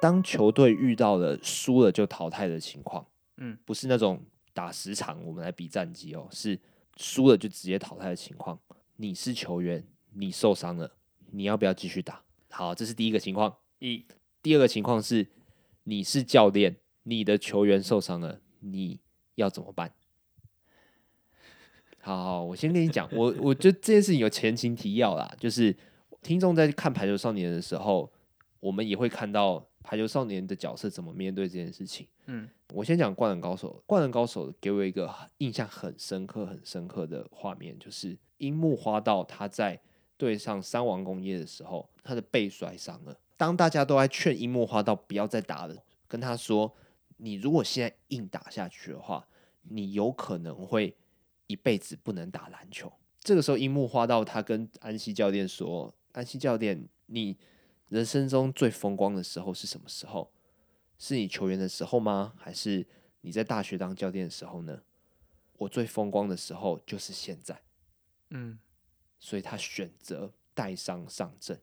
当球队遇到了输了就淘汰的情况，嗯，不是那种打十场我们来比战绩哦，是输了就直接淘汰的情况。你是球员，你受伤了，你要不要继续打？好，这是第一个情况。一，第二个情况是你是教练，你的球员受伤了，你要怎么办？好，好，我先跟你讲，我我觉得这件事情有前情提要啦，就是听众在看《排球少年》的时候，我们也会看到《排球少年》的角色怎么面对这件事情。嗯，我先讲《灌篮高手》，《灌篮高手》给我一个印象很深刻、很深刻的画面，就是樱木花道他在对上三王工业的时候，他的背摔伤了。当大家都在劝樱木花道不要再打了，跟他说：“你如果现在硬打下去的话，你有可能会。”一辈子不能打篮球。这个时候，樱木花道他跟安西教练说：“安西教练，你人生中最风光的时候是什么时候？是你球员的时候吗？还是你在大学当教练的时候呢？我最风光的时候就是现在。”嗯，所以他选择带伤上阵，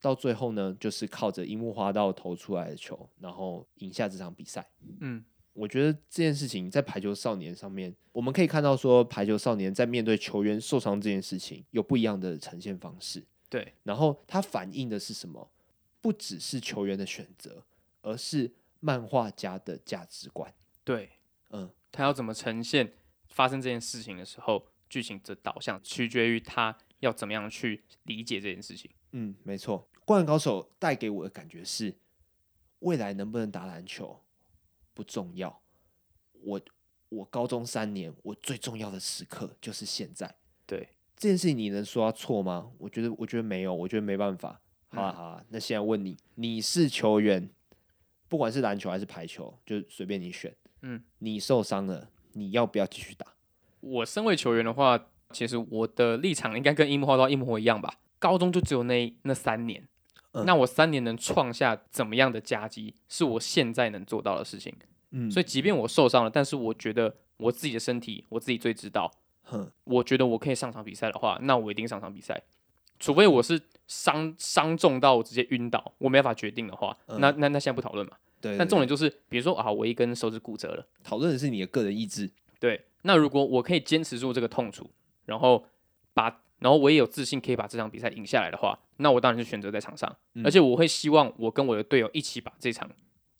到最后呢，就是靠着樱木花道投出来的球，然后赢下这场比赛。嗯。我觉得这件事情在排球少年上面，我们可以看到说，排球少年在面对球员受伤这件事情，有不一样的呈现方式。对，然后它反映的是什么？不只是球员的选择，而是漫画家的价值观。对，嗯，他要怎么呈现发生这件事情的时候，剧情的导向取决于他要怎么样去理解这件事情。嗯，没错，《灌篮高手》带给我的感觉是，未来能不能打篮球？不重要，我我高中三年，我最重要的时刻就是现在。对这件事情，你能说他错吗？我觉得，我觉得没有，我觉得没办法。好啊，好啊，那现在问你，你是球员，不管是篮球还是排球，就随便你选。嗯，你受伤了，你要不要继续打？我身为球员的话，其实我的立场应该跟樱木花道一模一样吧。高中就只有那那三年。嗯、那我三年能创下怎么样的佳绩，是我现在能做到的事情。嗯，所以即便我受伤了，但是我觉得我自己的身体，我自己最知道。哼，我觉得我可以上场比赛的话，那我一定上场比赛。除非我是伤伤重到我直接晕倒，我没办法决定的话，嗯、那那那现在不讨论嘛。对，对，对。但重点就是，比如说啊，我一根手指骨折了，讨论的是你的个人意志。对。那如果我可以坚持住这个痛楚，然后把。然后我也有自信可以把这场比赛赢下来的话，那我当然是选择在场上，嗯、而且我会希望我跟我的队友一起把这场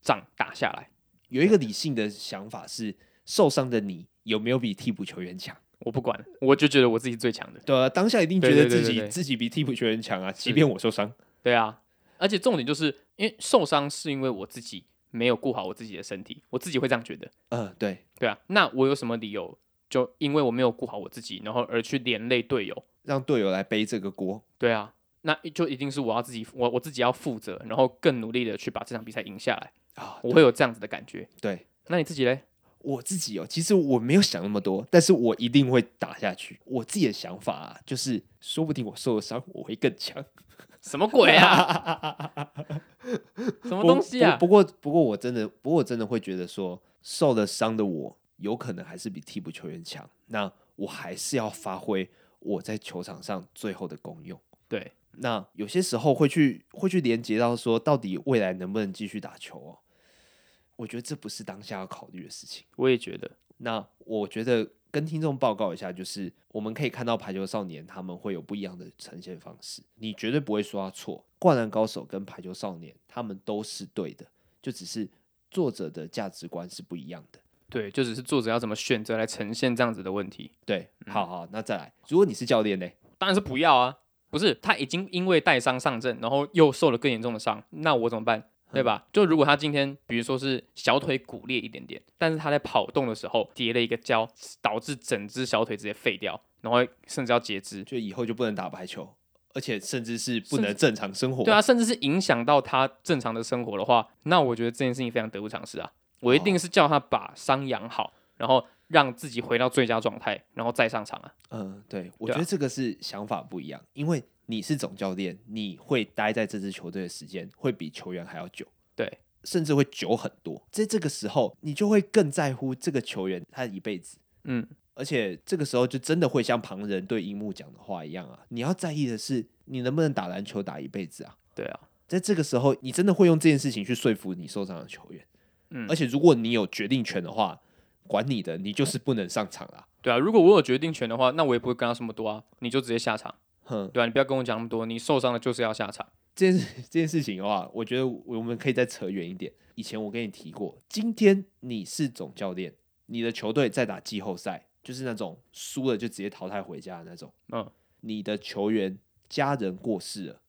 仗打下来。有一个理性的想法是，受伤的你有没有比替补球员强？我不管，我就觉得我自己最强的。对啊，当下一定觉得自己自己比替补球员强啊，即便我受伤。对啊，而且重点就是因为受伤是因为我自己没有顾好我自己的身体，我自己会这样觉得。嗯、呃，对，对啊，那我有什么理由就因为我没有顾好我自己，然后而去连累队友？让队友来背这个锅，对啊，那就一定是我要自己，我我自己要负责，然后更努力的去把这场比赛赢下来啊！我会有这样子的感觉。对，那你自己嘞？我自己哦，其实我没有想那么多，但是我一定会打下去。我自己的想法啊，就是说不定我受了伤，我会更强。什么鬼啊？什么东西啊？不过不过我真的，不过我真的会觉得说，受了伤的我，有可能还是比替补球员强。那我还是要发挥。我在球场上最后的功用，对，那有些时候会去会去连接到说，到底未来能不能继续打球哦？我觉得这不是当下要考虑的事情。我也觉得。那我觉得跟听众报告一下，就是我们可以看到排球少年他们会有不一样的呈现方式，你绝对不会说他错。灌篮高手跟排球少年他们都是对的，就只是作者的价值观是不一样的。对，就只是作者要怎么选择来呈现这样子的问题。对，好好，那再来，如果你是教练呢？当然是不要啊！不是，他已经因为带伤上阵，然后又受了更严重的伤，那我怎么办？对吧？就如果他今天，比如说是小腿骨裂一点点，但是他在跑动的时候跌了一个跤，导致整只小腿直接废掉，然后甚至要截肢，就以后就不能打排球，而且甚至是不能正常生活。对啊，甚至是影响到他正常的生活的话，那我觉得这件事情非常得不偿失啊。我一定是叫他把伤养好，然后让自己回到最佳状态，然后再上场啊。嗯，对，我觉得这个是想法不一样，因为你是总教练，你会待在这支球队的时间会比球员还要久，对，甚至会久很多。在这个时候，你就会更在乎这个球员他一辈子。嗯，而且这个时候就真的会像旁人对樱木讲的话一样啊，你要在意的是你能不能打篮球打一辈子啊。对啊。在这个时候，你真的会用这件事情去说服你受伤的球员。嗯，而且如果你有决定权的话，管你的，你就是不能上场啦。对啊，如果我有决定权的话，那我也不会跟他这么多啊，你就直接下场。哼，对啊，你不要跟我讲那么多，你受伤了就是要下场。这件事这件事情的话，我觉得我们可以再扯远一点。以前我跟你提过，今天你是总教练，你的球队在打季后赛，就是那种输了就直接淘汰回家的那种。嗯，你的球员家人过世了，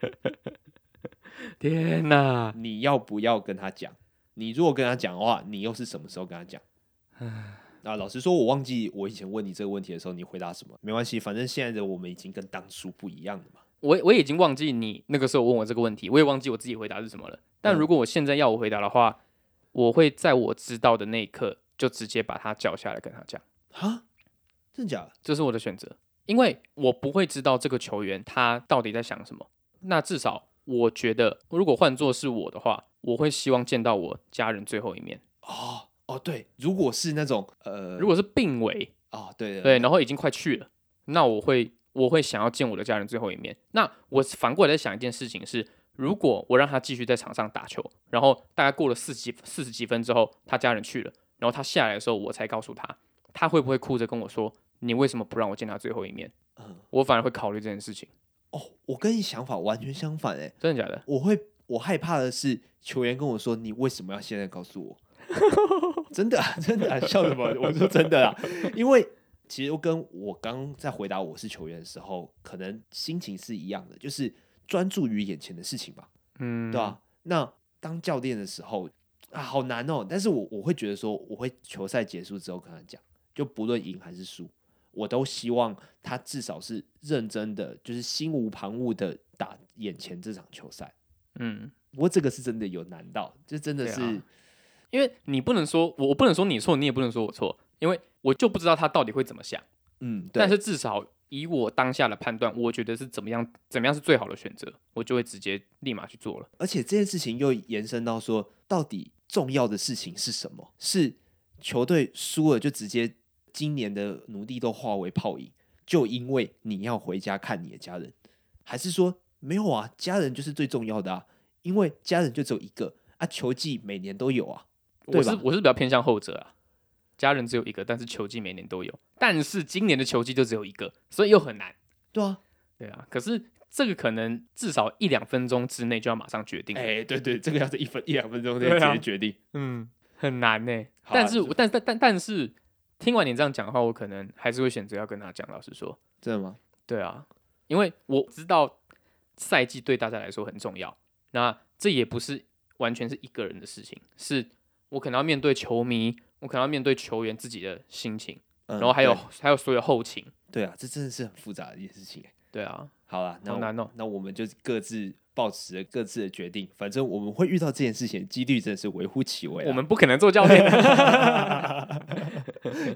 天哪！你要不要跟他讲？你如果跟他讲的话，你又是什么时候跟他讲？啊，老实说，我忘记我以前问你这个问题的时候，你回答什么？没关系，反正现在的我们已经跟当初不一样了嘛。我我已经忘记你那个时候问我这个问题，我也忘记我自己回答是什么了。但如果我现在要我回答的话，嗯、我会在我知道的那一刻就直接把他叫下来跟他讲。哈，真假的？这是我的选择，因为我不会知道这个球员他到底在想什么。那至少我觉得，如果换作是我的话，我会希望见到我家人最后一面。哦哦，对，如果是那种呃，如果是病危哦，对对，对，然后已经快去了，那我会。我会想要见我的家人最后一面。那我反过来在想一件事情是：如果我让他继续在场上打球，然后大概过了四十几四十几分之后，他家人去了，然后他下来的时候，我才告诉他，他会不会哭着跟我说：“你为什么不让我见他最后一面？”嗯，我反而会考虑这件事情。哦，我跟你想法完全相反诶，真的假的？我会，我害怕的是球员跟我说：“你为什么要现在告诉我？” 真的啊，真的啊，笑什么？我说真的啊，因为。其实跟我刚在回答我是球员的时候，可能心情是一样的，就是专注于眼前的事情吧，嗯，对吧？那当教练的时候啊，好难哦。但是我我会觉得说，我会球赛结束之后跟他讲，就不论赢还是输，我都希望他至少是认真的，就是心无旁骛的打眼前这场球赛。嗯，不过这个是真的有难到，这真的是，啊，因为你不能说我，我不能说你错，你也不能说我错，因为。我就不知道他到底会怎么想，嗯，但是至少以我当下的判断，我觉得是怎么样，怎么样是最好的选择，我就会直接立马去做了。而且这件事情又延伸到说，到底重要的事情是什么？是球队输了就直接今年的奴隶都化为泡影，就因为你要回家看你的家人，还是说没有啊？家人就是最重要的啊，因为家人就只有一个啊，球技每年都有啊，我是我是比较偏向后者啊。家人只有一个，但是球季每年都有。但是今年的球季就只有一个，所以又很难。对啊，对啊。可是这个可能至少一两分钟之内就要马上决定。哎、欸，对对，这个要是一分一两分钟内直接决定，啊、嗯，很难呢。但是，但但但但是，听完你这样讲的话，我可能还是会选择要跟他讲。老实说，真的吗？对啊，因为我知道赛季对大家来说很重要。那这也不是完全是一个人的事情，是我可能要面对球迷。我可能要面对球员自己的心情，嗯、然后还有还有所有后勤。对啊，这真的是很复杂的一件事情。对啊，好了，那好难哦。那我们就各自抱持了各自的决定。反正我们会遇到这件事情，几率真的是微乎其微。我们不可能做教练。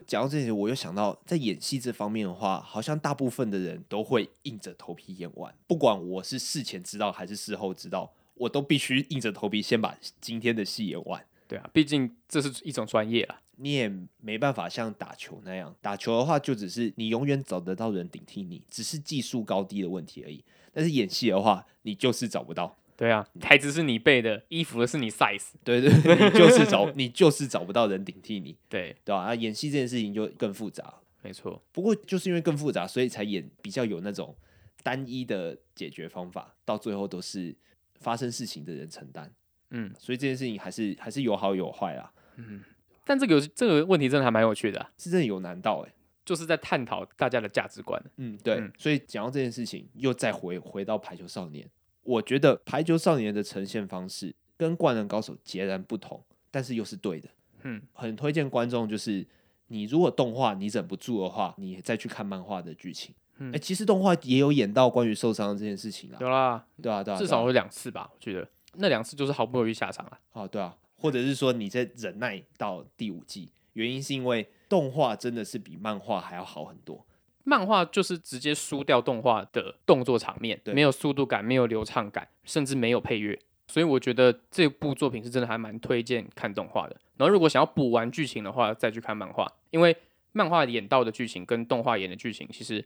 讲到这里，我又想到，在演戏这方面的话，好像大部分的人都会硬着头皮演完。不管我是事前知道还是事后知道，我都必须硬着头皮先把今天的戏演完。对啊，毕竟这是一种专业啊，你也没办法像打球那样，打球的话就只是你永远找得到人顶替你，只是技术高低的问题而已。但是演戏的话，你就是找不到。对啊，台词是你背的，衣服的是你 size，对对，你就是找你就是找不到人顶替你。对对吧？啊，演戏这件事情就更复杂。没错，不过就是因为更复杂，所以才演比较有那种单一的解决方法，到最后都是发生事情的人承担。嗯，所以这件事情还是还是有好有坏啦。嗯，但这个这个问题真的还蛮有趣的啊，是真的有难到哎，就是在探讨大家的价值观。嗯，对。嗯，所以讲到这件事情，又再回回到排球少年，我觉得排球少年的呈现方式跟灌篮高手截然不同，但是又是对的。嗯，很推荐观众，就是你如果动画你忍不住的话，你再去看漫画的剧情。嗯，哎，其实动画也有演到关于受伤这件事情啊。有啦，对啊，对啊，至少有两次吧，我觉得。那两次就是好不容易下场了，哦，对啊，或者是说你在忍耐到第五季，原因是因为动画真的是比漫画还要好很多。漫画就是直接输掉动画的动作场面，对没有速度感，没有流畅感，甚至没有配乐。所以我觉得这部作品是真的还蛮推荐看动画的。然后如果想要补完剧情的话，再去看漫画，因为漫画演到的剧情跟动画演的剧情其实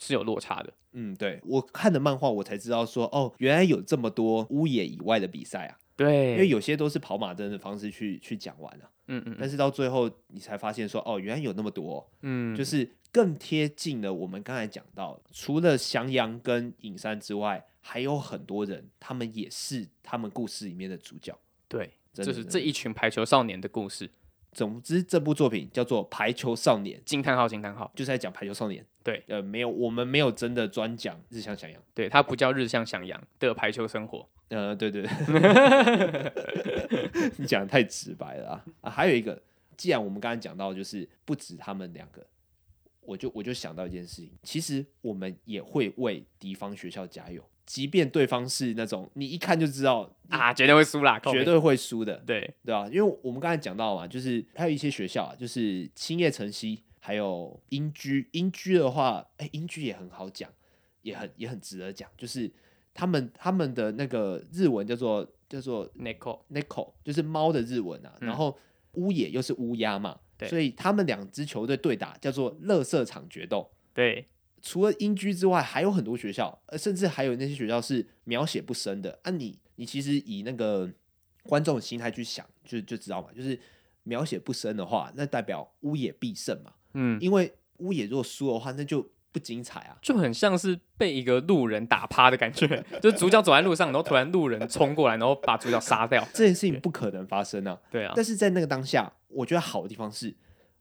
是有落差的。嗯，对，我看的漫画，我才知道说，哦，原来有这么多屋野以外的比赛啊。对，因为有些都是跑马灯的方式去去讲完了，嗯嗯，但是到最后你才发现说，哦，原来有那么多，嗯，就是更贴近了我们刚才讲到，除了翔阳跟影山之外，还有很多人，他们也是他们故事里面的主角。对，就是这一群排球少年的故事。总之，这部作品叫做《排球少年》，惊叹号惊叹号，就是在讲排球少年。对，呃，没有，我们没有真的专讲日向翔阳，对，它不叫日向翔阳的排球生活。呃，对对对，你讲的太直白了啊！啊，还有一个，既然我们刚才讲到，就是不止他们两个，我就我就想到一件事情，其实我们也会为敌方学校加油。即便对方是那种你一看就知道啊，绝对会输啦，绝对会输的，对对啊，因为我们刚才讲到嘛，就是还有一些学校啊，就是青叶城西，还有英居。英居的话，哎、欸，英居也很好讲，也很也很值得讲，就是他们他们的那个日文叫做叫做 neko neko，就是猫的日文啊。嗯、然后乌野又是乌鸦嘛，所以他们两支球队对打叫做乐色场决斗，对。除了英居之外，还有很多学校，呃，甚至还有那些学校是描写不深的。啊你，你你其实以那个观众的心态去想，就就知道嘛，就是描写不深的话，那代表乌野必胜嘛。嗯，因为乌野如果输的话，那就不精彩啊，就很像是被一个路人打趴的感觉，就是主角走在路上，然后突然路人冲过来，然后把主角杀掉，这件事情不可能发生啊。对啊，但是在那个当下，我觉得好的地方是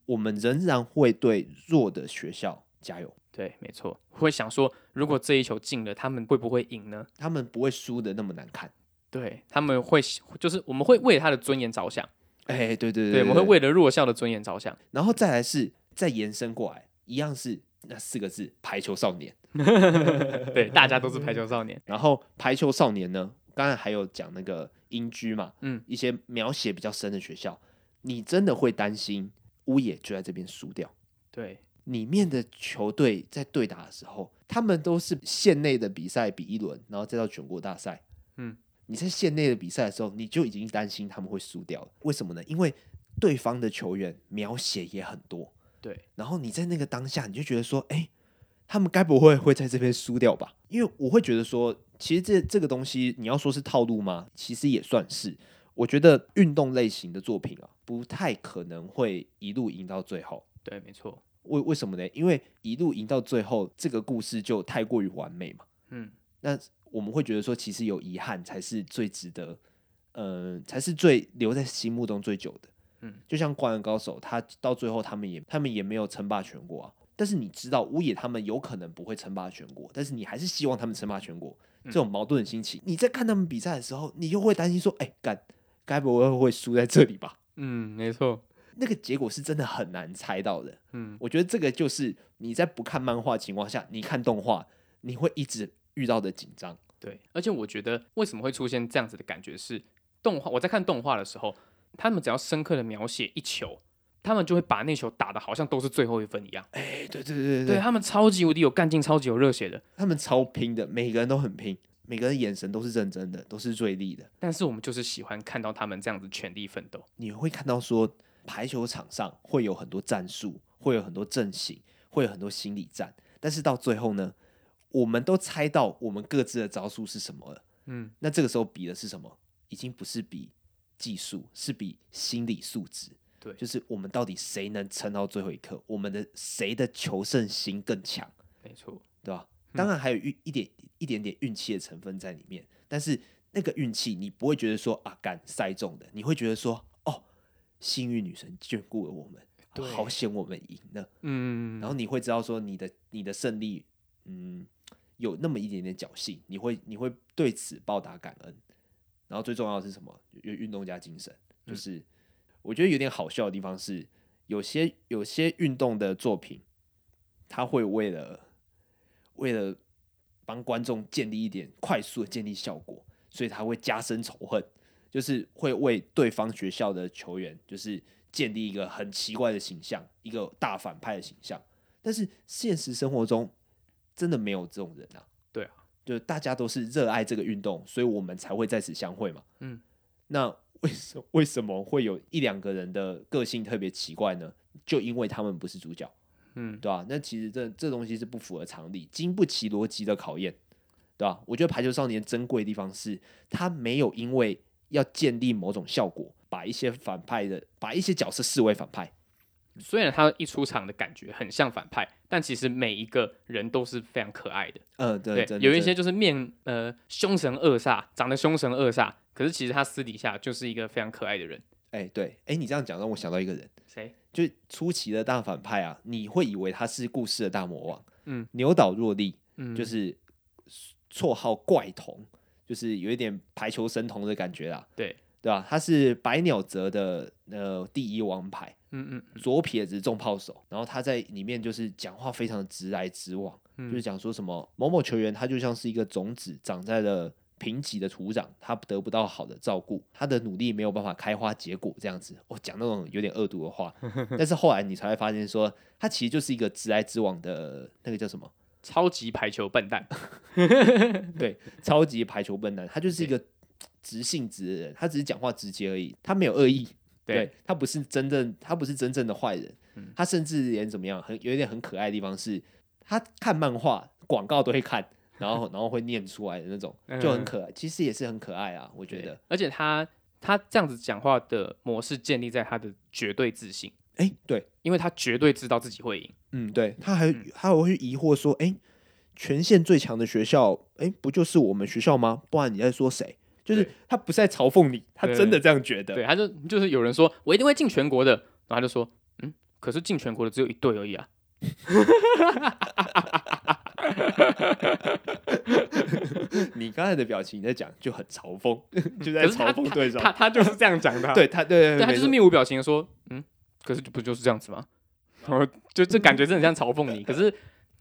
我们仍然会对弱的学校加油。对，没错，会想说，如果这一球进了，他们会不会赢呢？他们不会输的那么难看。对，他们会，就是我们会为他的尊严着想。哎，对对对，对，我们会为了弱校的尊严着想。然后再来是再延伸过来，一样是那四个字：排球少年。对，大家都是排球少年。然后排球少年呢，刚才还有讲那个英居嘛，嗯，一些描写比较深的学校，你真的会担心乌野就在这边输掉。对。里面的球队在对打的时候，他们都是县内的比赛比一轮，然后再到全国大赛。嗯，你在县内的比赛的时候，你就已经担心他们会输掉了。为什么呢？因为对方的球员描写也很多。对，然后你在那个当下，你就觉得说，哎、欸，他们该不会会在这边输掉吧？因为我会觉得说，其实这这个东西，你要说是套路吗？其实也算是。我觉得运动类型的作品啊，不太可能会一路赢到最后。对，没错。为为什么呢？因为一路赢到最后，这个故事就太过于完美嘛。嗯，那我们会觉得说，其实有遗憾才是最值得，嗯、呃，才是最留在心目中最久的。嗯，就像灌篮高手，他到最后他们也他们也没有称霸全国啊。但是你知道乌野他们有可能不会称霸全国，但是你还是希望他们称霸全国。这种矛盾的心情，嗯、你在看他们比赛的时候，你又会担心说，哎、欸，该该不会会输在这里吧？嗯，没错。那个结果是真的很难猜到的。嗯，我觉得这个就是你在不看漫画情况下，你看动画，你会一直遇到的紧张。对，而且我觉得为什么会出现这样子的感觉是，动画我在看动画的时候，他们只要深刻的描写一球，他们就会把那球打的好像都是最后一分一样。哎，对对对对，对他们超级无敌有干劲，超级有热血的，他们超拼的，每个人都很拼，每个人眼神都是认真的，都是锐利的。但是我们就是喜欢看到他们这样子全力奋斗。你会看到说。排球场上会有很多战术，会有很多阵型，会有很多心理战。但是到最后呢，我们都猜到我们各自的招数是什么了。嗯，那这个时候比的是什么？已经不是比技术，是比心理素质。对，就是我们到底谁能撑到最后一刻？我们的谁的求胜心更强？没错，对吧？当然还有一一点一点点运气的成分在里面。但是那个运气，你不会觉得说啊，敢赛中的，你会觉得说。幸运女神眷顾了我们，对好险我们赢了。嗯，然后你会知道说你的你的胜利，嗯，有那么一点点侥幸，你会你会对此报答感恩。然后最重要的是什么？有运动家精神，就是、嗯、我觉得有点好笑的地方是，有些有些运动的作品，他会为了为了帮观众建立一点快速的建立效果，所以他会加深仇恨。就是会为对方学校的球员，就是建立一个很奇怪的形象，一个大反派的形象。但是现实生活中真的没有这种人啊。对啊，就大家都是热爱这个运动，所以我们才会在此相会嘛。嗯，那为什为什么会有一两个人的个性特别奇怪呢？就因为他们不是主角。嗯，对吧？那其实这这东西是不符合常理，经不起逻辑的考验，对吧？我觉得《排球少年》珍贵的地方是，他没有因为要建立某种效果，把一些反派的，把一些角色视为反派。虽然他一出场的感觉很像反派，但其实每一个人都是非常可爱的。嗯、呃，对，对，有一些就是面呃凶神恶煞，长得凶神恶煞，可是其实他私底下就是一个非常可爱的人。哎、欸，对，哎、欸，你这样讲让我想到一个人，谁？就初期的大反派啊，你会以为他是故事的大魔王，嗯，牛岛若利，嗯，就是绰号怪童，就是有一点排球神童的感觉啦，对，对吧？他是白鸟泽的呃第一王牌。嗯嗯，左撇子重炮手，然后他在里面就是讲话非常的直来直往，嗯、就是讲说什么某某球员他就像是一个种子长在了贫瘠的土壤，他得不到好的照顾，他的努力没有办法开花结果这样子，我、哦、讲那种有点恶毒的话，但是后来你才会发现说他其实就是一个直来直往的那个叫什么超级排球笨蛋，对，超级排球笨蛋，他就是一个直性子的人，他只是讲话直接而已，他没有恶意。对，他不是真正，他不是真正的坏人，嗯，他甚至连怎么样，很有一点很可爱的地方是，他看漫画广告都会看，然后然后会念出来的那种，就很可爱。其实也是很可爱啊，我觉得。而且他他这样子讲话的模式建立在他的绝对自信。哎，对，因为他绝对知道自己会赢。嗯，对，他还他还会疑惑说，哎，全县最强的学校，哎，不就是我们学校吗？不然你在说谁？就是他不是在嘲讽你，他真的这样觉得。对，他就就是有人说我一定会进全国的，然后他就说，嗯，可是进全国的只有一队而已啊。你刚才的表情你在讲就很嘲讽，就在嘲讽对手。他他就是这样讲的，对他对，对他就是面无表情的说，嗯，可是不就是这样子吗？然后就这感觉真的很像嘲讽你，可是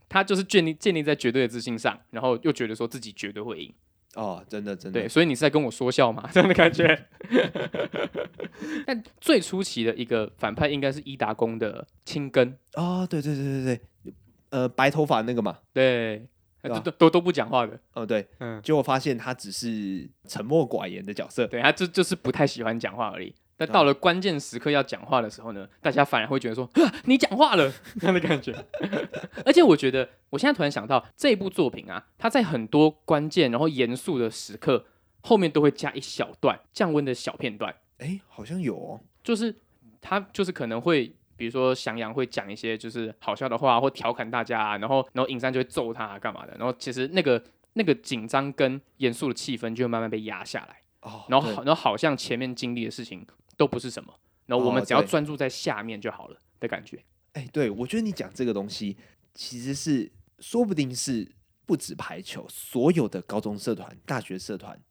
他就是建立建立在绝对的自信上，然后又觉得说自己绝对会赢。哦，真的真的，对，所以你是在跟我说笑吗？这样的感觉。但最初期的一个反派应该是伊达工的青根哦，对对对对对，呃，白头发那个嘛，对，都都都都不讲话的，哦对，嗯，结果发现他只是沉默寡言的角色，对，他就就是不太喜欢讲话而已。但到了关键时刻要讲话的时候呢，大家反而会觉得说：“你讲话了。”那样的感觉。而且我觉得，我现在突然想到，这部作品啊，它在很多关键然后严肃的时刻后面都会加一小段降温的小片段。哎，好像有哦，就是他就是可能会，比如说翔阳会讲一些就是好笑的话或调侃大家啊，然后然后影山就会揍他啊，干嘛的，然后其实那个那个紧张跟严肃的气氛就会慢慢被压下来。哦，然后好，然后好像前面经历的事情。都不是什么，然后我们只要专注在下面就好了的感觉。哎、欸，对，我觉得你讲这个东西，其实是说不定是不止排球，所有的高中社团、大学社团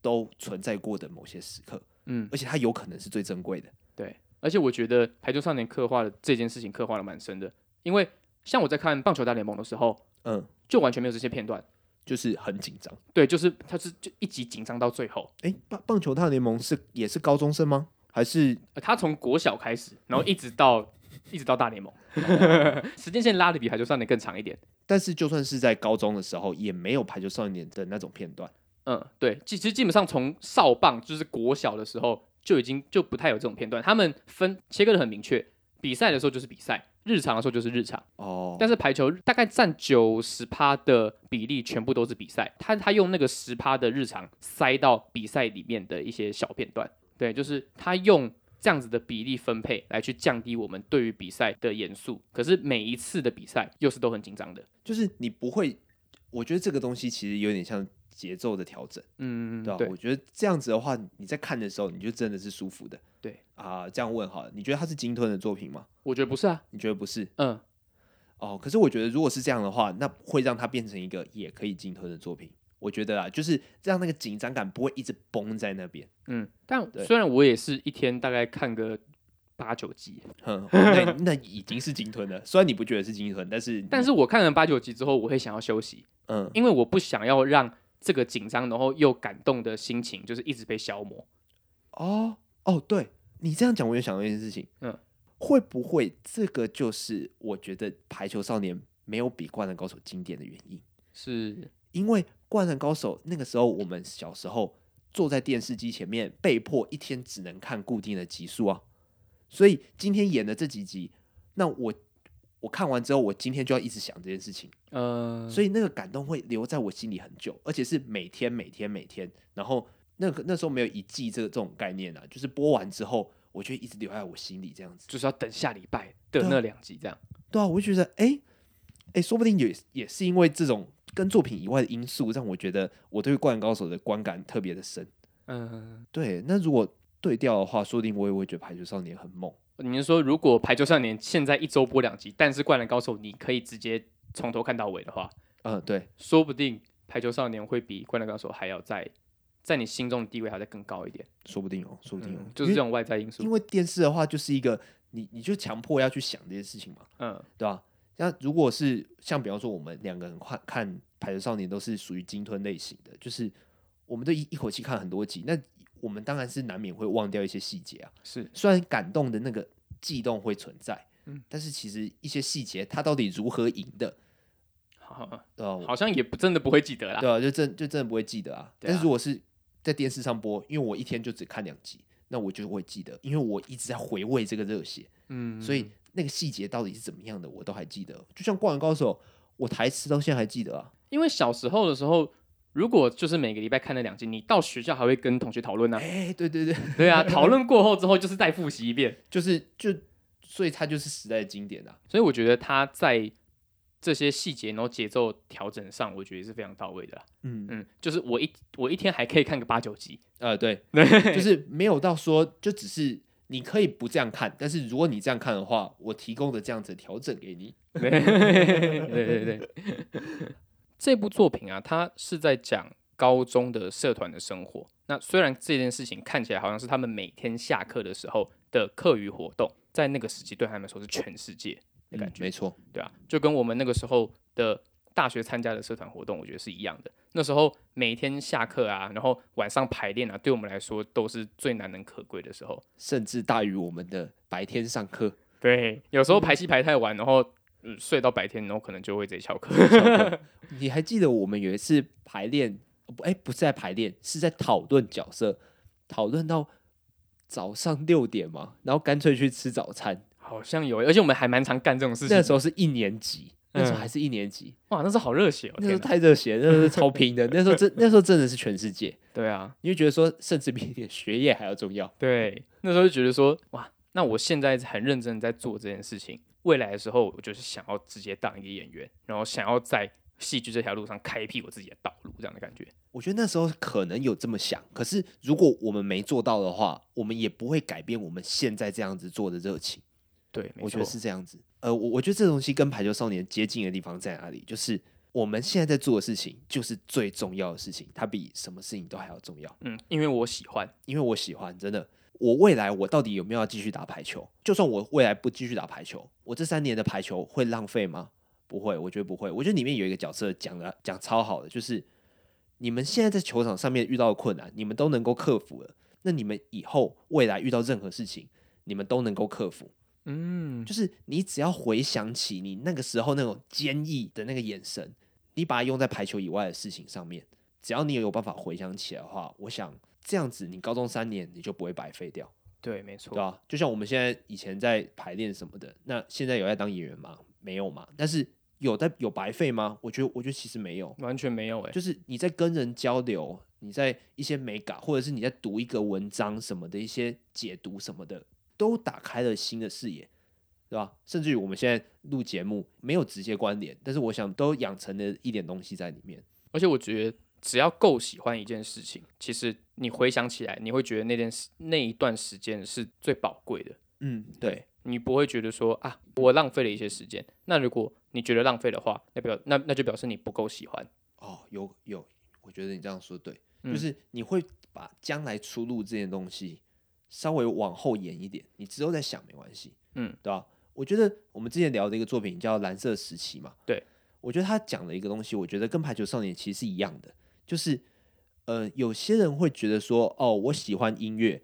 都存在过的某些时刻。嗯，而且它有可能是最珍贵的。对，而且我觉得排球少年刻画的这件事情刻画的蛮深的，因为像我在看棒球大联盟的时候，嗯，就完全没有这些片段，就是很紧张。对，就是他是就一集紧张到最后。哎、欸，棒棒球大联盟是也是高中生吗？还是他从国小开始，然后一直到、嗯、一直到大联盟，时间线拉的比排球少年更长一点。但是就算是在高中的时候，也没有排球少年的那种片段。嗯，对，其实基本上从少棒就是国小的时候就已经就不太有这种片段。他们分切割的很明确，比赛的时候就是比赛，日常的时候就是日常。哦。但是排球大概占九十趴的比例，全部都是比赛。他他用那个十趴的日常塞到比赛里面的一些小片段。对，就是他用这样子的比例分配来去降低我们对于比赛的严肃，可是每一次的比赛又是都很紧张的，就是你不会，我觉得这个东西其实有点像节奏的调整，嗯，对吧？对，我觉得这样子的话，你在看的时候，你就真的是舒服的。对啊，这样问好了，你觉得它是鲸吞的作品吗？我觉得不是啊，你觉得不是？嗯，哦，可是我觉得如果是这样的话，那会让它变成一个也可以鲸吞的作品。我觉得啊，就是让那个紧张感不会一直绷在那边。嗯，但虽然我也是一天大概看个八九集，嗯，那那已经是鲸吞了。虽然你不觉得是鲸吞，但是但是我看了八九集之后，我会想要休息。嗯，因为我不想要让这个紧张然后又感动的心情就是一直被消磨。哦哦，对你这样讲，我就想到一件事情。嗯，会不会这个就是我觉得排球少年没有比灌篮高手经典的原因？是因为。灌篮高手那个时候，我们小时候坐在电视机前面，被迫一天只能看固定的集数啊。所以今天演的这几集，那我我看完之后，我今天就要一直想这件事情，嗯，所以那个感动会留在我心里很久，而且是每天每天每天。然后那个那时候没有一季这个这种概念啊，就是播完之后，我就一直留在我心里这样子，就是要等下礼拜的那两集这样。对啊，我就觉得，哎、欸、哎、欸，说不定也也是因为这种跟作品以外的因素，让我觉得我对《灌篮高手》的观感特别的深。嗯，对。那如果对调的话，说不定我也会觉得《排球少年》很猛。你是说，如果《排球少年》现在一周播两集，但是《灌篮高手》你可以直接从头看到尾的话，嗯，对，说不定《排球少年》会比《灌篮高手》还要在在你心中的地位还要再更高一点，说不定哦，说不定哦，嗯、就是这种外在因素。因为电视的话，就是一个你你就强迫要去想这些事情嘛，嗯，对吧？那如果是像比方说我们两个人看看《排球少年》，都是属于鲸吞类型的，就是我们都一一口气看很多集，那。我们当然是难免会忘掉一些细节啊，是虽然感动的那个悸动会存在，嗯，但是其实一些细节它到底如何赢的，好，好像也不真的不会记得啦，对啊，就真就真的不会记得啊。但是如果是在电视上播，因为我一天就只看两集，那我就会记得，因为我一直在回味这个热血，嗯，所以那个细节到底是怎么样的，我都还记得。就像《灌篮高手》，我台词到现在还记得啊，因为小时候的时候。如果就是每个礼拜看那两集，你到学校还会跟同学讨论呢？哎，对对对，对啊，讨论过后之后就是再复习一遍，就是就所以它就是时代的经典啊。所以我觉得它在这些细节然后节奏调整上，我觉得是非常到位的。嗯嗯，就是我一我一天还可以看个八九集。呃，对，就是没有到说就只是你可以不这样看，但是如果你这样看的话，我提供的这样子调整给你。对对对对。这部作品啊，它是在讲高中的社团的生活。那虽然这件事情看起来好像是他们每天下课的时候的课余活动，在那个时期对他们来说是全世界的感觉。嗯，没错，对啊，就跟我们那个时候的大学参加的社团活动，我觉得是一样的。那时候每天下课啊，然后晚上排练啊，对我们来说都是最难能可贵的时候，甚至大于我们的白天上课。对，有时候排戏排太晚，然后。嗯，睡到白天，然后可能就会直接翘课。你还记得我们有一次排练？不，哎，不是在排练，是在讨论角色，讨论到早上六点嘛，然后干脆去吃早餐。好像有，而且我们还蛮常干这种事情。那时候是一年级，那时候还是一年级。哇，那时候好热血哦！那时候太热血，那时候超拼的。那时候真，那时候真的是全世界。对啊，你会觉得说，甚至比你的学业还要重要。对，那时候就觉得说，哇，那我现在很认真在做这件事情。未来的时候，我就是想要直接当一个演员，然后想要在戏剧这条路上开辟我自己的道路，这样的感觉。我觉得那时候可能有这么想，可是如果我们没做到的话，我们也不会改变我们现在这样子做的热情。对，我觉得是这样子。呃，我我觉得这东西跟排球少年接近的地方在哪里？就是我们现在在做的事情，就是最重要的事情，它比什么事情都还要重要。嗯，因为我喜欢，因为我喜欢，真的。我未来我到底有没有要继续打排球？就算我未来不继续打排球，我这三年的排球会浪费吗？不会，我觉得不会。我觉得里面有一个角色讲的讲超好的，就是你们现在在球场上面遇到的困难，你们都能够克服了。那你们以后未来遇到任何事情，你们都能够克服。嗯，就是你只要回想起你那个时候那种坚毅的那个眼神，你把它用在排球以外的事情上面，只要你有办法回想起来的话，我想。这样子，你高中三年你就不会白费掉。对，没错，对吧？就像我们现在以前在排练什么的，那现在有在当演员吗？没有嘛。但是有在有白费吗？我觉得，我觉得其实没有，完全没有。诶，就是你在跟人交流，你在一些美感，或者是你在读一个文章什么的一些解读什么的，都打开了新的视野，对吧？甚至于我们现在录节目没有直接关联，但是我想都养成了一点东西在里面。而且我觉得。只要够喜欢一件事情，其实你回想起来，你会觉得那件事那一段时间是最宝贵的。嗯，对，你不会觉得说啊，我浪费了一些时间。那如果你觉得浪费的话，那表那那就表示你不够喜欢。哦，有有，我觉得你这样说对，嗯，就是你会把将来出路这件东西稍微往后延一点，你之后再想没关系。嗯，对吧？我觉得我们之前聊的一个作品叫《蓝色时期》嘛，对，我觉得他讲的一个东西，我觉得跟《排球少年》其实是一样的。就是，呃，有些人会觉得说，哦，我喜欢音乐，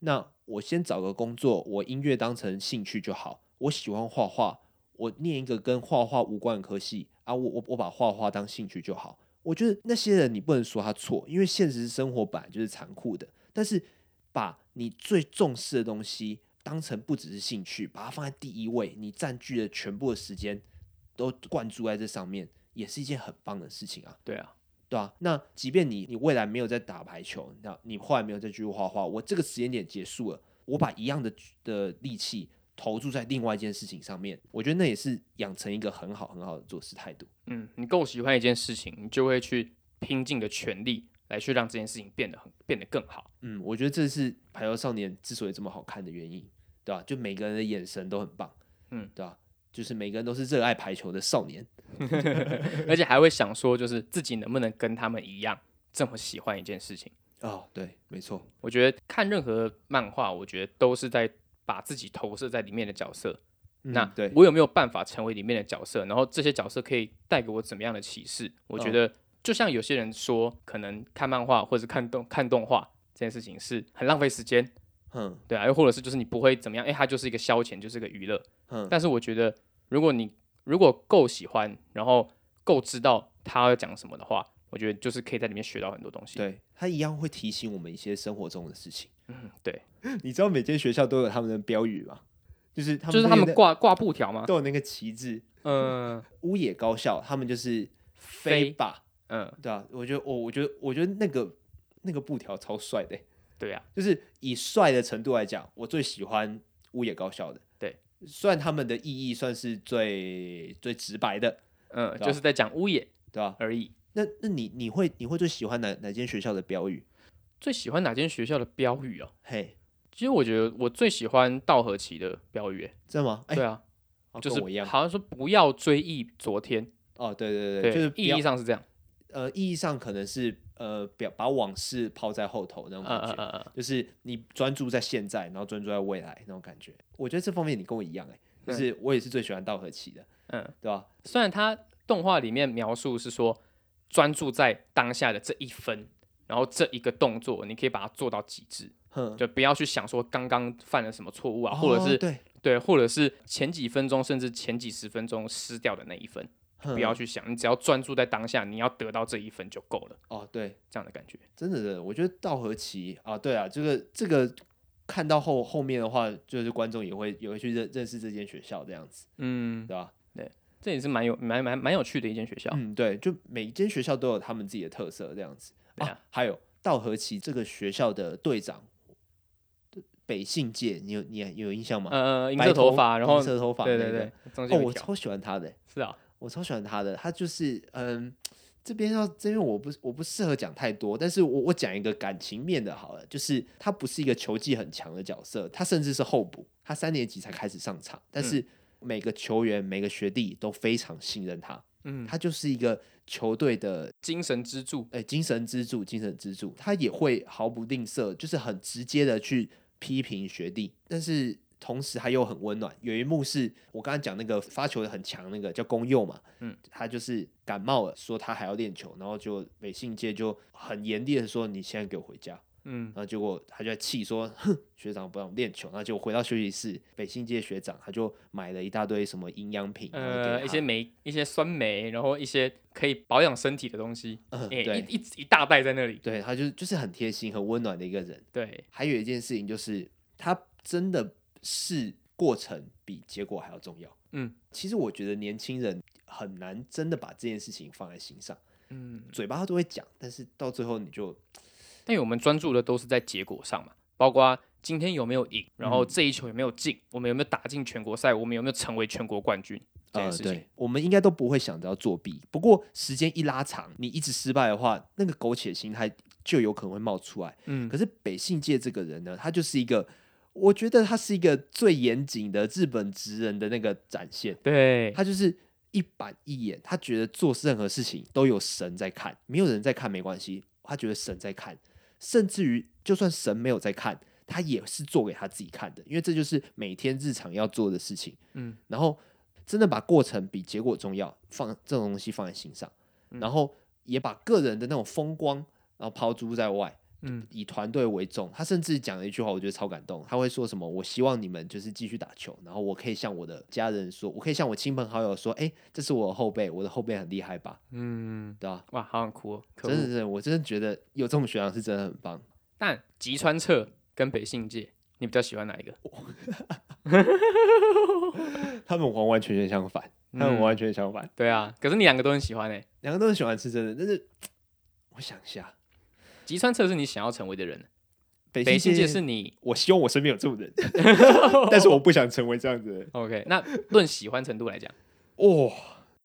那我先找个工作，我音乐当成兴趣就好。我喜欢画画，我念一个跟画画无关的科系啊，我我我把画画当兴趣就好。我觉得那些人你不能说他错，因为现实生活本来就是残酷的。但是把你最重视的东西当成不只是兴趣，把它放在第一位，你占据了全部的时间都灌注在这上面，也是一件很棒的事情啊。对啊，对啊。那即便你你未来没有在打排球，那你后来没有再继续画画，我这个时间点结束了，我把一样的的力气投注在另外一件事情上面，我觉得那也是养成一个很好很好的做事态度。嗯，你够喜欢一件事情，你就会去拼尽的全力。来去让这件事情变得很变得更好。嗯，我觉得这是排球少年之所以这么好看的原因，对吧？就每个人的眼神都很棒，嗯，对吧？就是每个人都是热爱排球的少年 而且还会想说，就是自己能不能跟他们一样这么喜欢一件事情。哦，对，没错。我觉得看任何漫画，我觉得都是在把自己投射在里面的角色。嗯、那对我有没有办法成为里面的角色？然后这些角色可以带给我怎么样的启示？我觉得。哦就像有些人说，可能看漫画或者看动看动画这件事情是很浪费时间，嗯，对啊，又或者是就是你不会怎么样，哎、欸，它就是一个消遣，就是一个娱乐，嗯。但是我觉得，如果你如果够喜欢，然后够知道他要讲什么的话，我觉得就是可以在里面学到很多东西。对，他一样会提醒我们一些生活中的事情。嗯，对。你知道每间学校都有他们的标语吗？就是他们就是他们挂挂布条吗？都有那个旗帜。嗯，乌野高校他们就是飞吧。嗯，对啊，我觉得我我觉得我觉得那个那个布条超帅的，对啊，就是以帅的程度来讲，我最喜欢乌野高校的。对，虽然他们的意义算是最最直白的，嗯，就是在讲乌野，对吧？而已。那那你你会你会最喜欢哪哪间学校的标语？最喜欢哪间学校的标语哦？嘿，其实我觉得我最喜欢道和旗的标语，真的吗？对啊，就是好像说不要追忆昨天。哦，对对对，就是意义上是这样。呃，意义上可能是呃，表把往事抛在后头那种感觉，uh, uh, uh, uh. 就是你专注在现在，然后专注在未来那种感觉。我觉得这方面你跟我一样，哎，就是我也是最喜欢道和奇的，嗯，对吧？虽然他动画里面描述是说专注在当下的这一分，然后这一个动作，你可以把它做到极致，嗯，就不要去想说刚刚犯了什么错误啊，或者是、哦、对对，或者是前几分钟甚至前几十分钟失掉的那一分。不要去想，你只要专注在当下，你要得到这一分就够了。哦，对，这样的感觉，真的是，我觉得稻荷崎啊，对啊，这个这个看到后后面的话，就是观众也会也会去认认识这间学校这样子，嗯，对吧？对，这也是蛮有蛮蛮蛮有趣的一间学校。嗯，对，就每一间学校都有他们自己的特色这样子。啊，啊还有稻荷崎这个学校的队长北信界，你有你有印象吗？呃，银色头发，然后银色头发，对对对，哦，我超喜欢他的，是啊。我超喜欢他的，他就是嗯，这边要这边我不我不适合讲太多，但是我我讲一个感情面的好了，就是他不是一个球技很强的角色，他甚至是候补，他三年级才开始上场，但是每个球员每个学弟都非常信任他，嗯，他就是一个球队的精神支柱，哎，精神支柱，精神支柱，他也会毫不吝啬，就是很直接的去批评学弟，但是。同时他又很温暖。有一幕是我刚才讲那个发球的很强那个叫宫佑嘛，嗯，他就是感冒了，说他还要练球，然后就北信介就很严厉的说：“你现在给我回家。”嗯，然后结果他就在气说：“哼，学长不让练球。”然后就回到休息室，北信介学长他就买了一大堆什么营养品，呃，一些酶、一些酸梅，然后一些可以保养身体的东西，嗯，对，一一一大袋在那里。对，他就就是很贴心、很温暖的一个人。对，还有一件事情就是他真的。是过程比结果还要重要。嗯，其实我觉得年轻人很难真的把这件事情放在心上。嗯，嘴巴都会讲，但是到最后你就，因为我们专注的都是在结果上嘛，包括今天有没有赢，然后这一球有没有进，我们有没有打进全国赛，我们有没有成为全国冠军这件事情，呃，对，我们应该都不会想着要作弊。不过时间一拉长，你一直失败的话，那个苟且心态就有可能会冒出来。嗯，可是北信界这个人呢，他就是一个。我觉得他是一个最严谨的日本职人的那个展现。对，他就是一板一眼，他觉得做任何事情都有神在看，没有人在看没关系，他觉得神在看，甚至于就算神没有在看，他也是做给他自己看的，因为这就是每天日常要做的事情。嗯，然后真的把过程比结果重要，放这种东西放在心上，然后也把个人的那种风光，然后抛诸在外。嗯，以团队为重。他甚至讲了一句话，我觉得超感动。他会说什么？我希望你们就是继续打球，然后我可以向我的家人说，我可以向我亲朋好友说，哎，这是我的后辈，我的后辈很厉害吧？嗯，对吧？哇，好想哭哦！真的，真的，我真的觉得有这种学长是真的很棒。但吉川彻跟北信介你比较喜欢哪一个？他们完完全全相反，他们完全相反。对啊，可是你两个都很喜欢哎、欸，两个都很喜欢吃，真的。但是 我想一下，吉川彻是你想要成为的人，北北信介是你，我希望我身边有这种人，但是我不想成为这样子的人。OK，那论喜欢程度来讲，哦，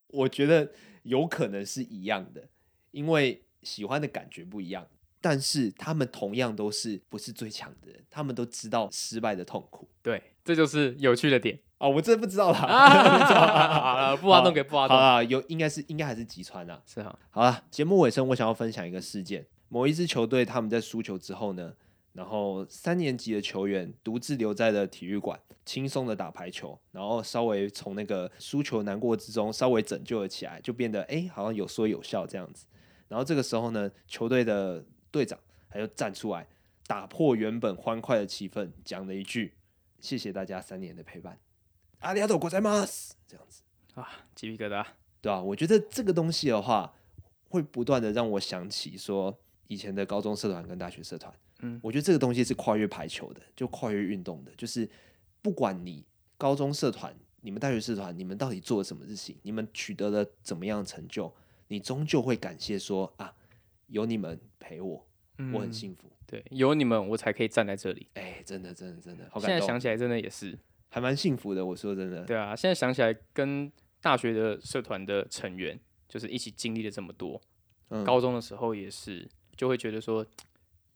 我觉得有可能是一样的，因为喜欢的感觉不一样。但是他们同样都是不是最强的人，他们都知道失败的痛苦。对，这就是有趣的点哦。我真的不知道啦。好了，不挖洞给不挖洞。好了，有应该是应该还是吉川啊。是哈。好了，节目尾声，我想要分享一个事件。某一支球队他们在输球之后呢，然后三年级的球员独自留在了体育馆，轻松的打排球，然后稍微从那个输球难过之中稍微拯救了起来，就变得哎、欸，好像有说有笑这样子。然后这个时候呢，球队的队长他就站出来，打破原本欢快的气氛，讲了一句：“谢谢大家三年的陪伴。”阿里阿多国在吗？这样子啊，鸡皮疙瘩，对啊，我觉得这个东西的话，会不断的让我想起说以前的高中社团跟大学社团。嗯，我觉得这个东西是跨越排球的，就跨越运动的，就是不管你高中社团、你们大学社团，你们到底做了什么事情，你们取得了怎么样的成就，你终究会感谢说啊。有你们陪我，嗯、我很幸福。对，有你们，我才可以站在这里。哎、欸，真的，真的，真的，好感动。现在想起来，真的也是还蛮幸福的。我说真的，对啊，现在想起来，跟大学的社团的成员，就是一起经历了这么多。嗯、高中的时候也是，就会觉得说，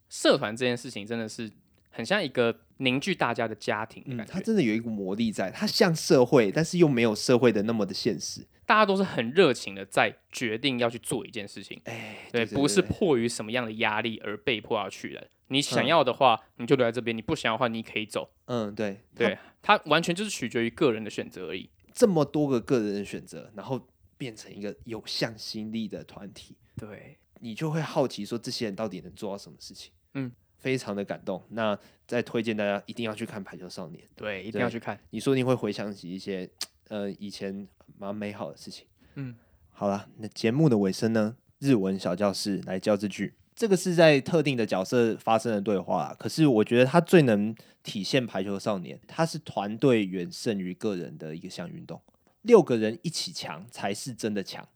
社团这件事情真的是很像一个凝聚大家的家庭的感觉。它真的有一股魔力在，它像社会，但是又没有社会的那么的现实。大家都是很热情的，在决定要去做一件事情，哎，对，不是迫于什么样的压力而被迫要去的。你想要的话，你就留在这边；你不想要的话，你可以走。嗯，对，对，它完全就是取决于个人的选择而已。这么多个个人的选择，然后变成一个有向心力的团体，对，你就会好奇说，这些人到底能做到什么事情？嗯，非常的感动。那再推荐大家一定要去看《排球少年》，对，一定要去看。你说你会回想起一些呃以前蛮美好的事情。嗯，好了，那节目的尾声呢？日文小教室来教这句，这个是在特定的角色发生的对话啦。可是我觉得它最能体现排球少年，它是团队远胜于个人的一个项运动。六个人一起强才是真的强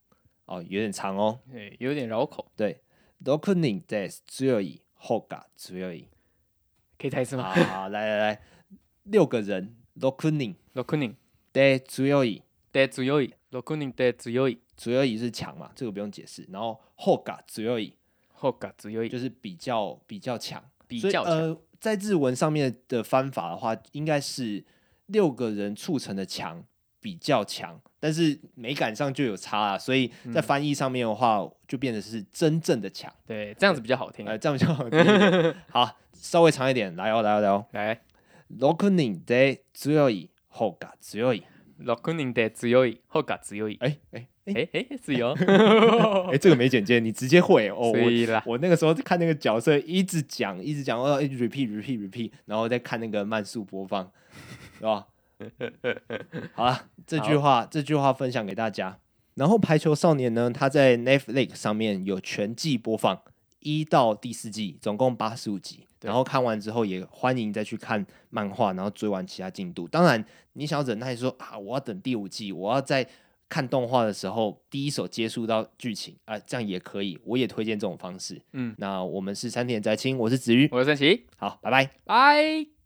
哦，有点长哦，对，有点绕口。对，六人で强い方が强い，可以再一次吗？好，来来来，六个人，六人，六人で强い，で强い。六人で强い，强い是强嘛，这个不用解释。然后方が强い，方が强い就是比较比较强，比较强。呃，在日文上面的翻法的话，应该是六个人促成的强比较强， 但是美感上就有差啊。所以在翻译上面的话，嗯、就变得是真正的强。对，这样子比较好听。呃，这样比较好听。好，稍微长一点，来哦，来哦，来哦，来。六人で强い方が强い。六人で强い方が强い。哎哎哎哎，自由。哎，这个没剪接，你直接会哦。可以啦。我那个时候看那个角色，一直讲，一直讲，哦，repeat repeat repeat，然后再看那个慢速播放，是吧？ 好了，这句话这句话分享给大家。然后《排球少年》呢，它在 Netflix 上面有全季播放，一到第四季，总共八十五集。然后看完之后，也欢迎再去看漫画，然后追完其他进度。当然，你想要忍耐说啊，我要等第五季，我要在看动画的时候第一手接触到剧情啊、呃，这样也可以。我也推荐这种方式。嗯，那我们是三点宅青，我是子瑜，我是三奇，好，拜拜，拜。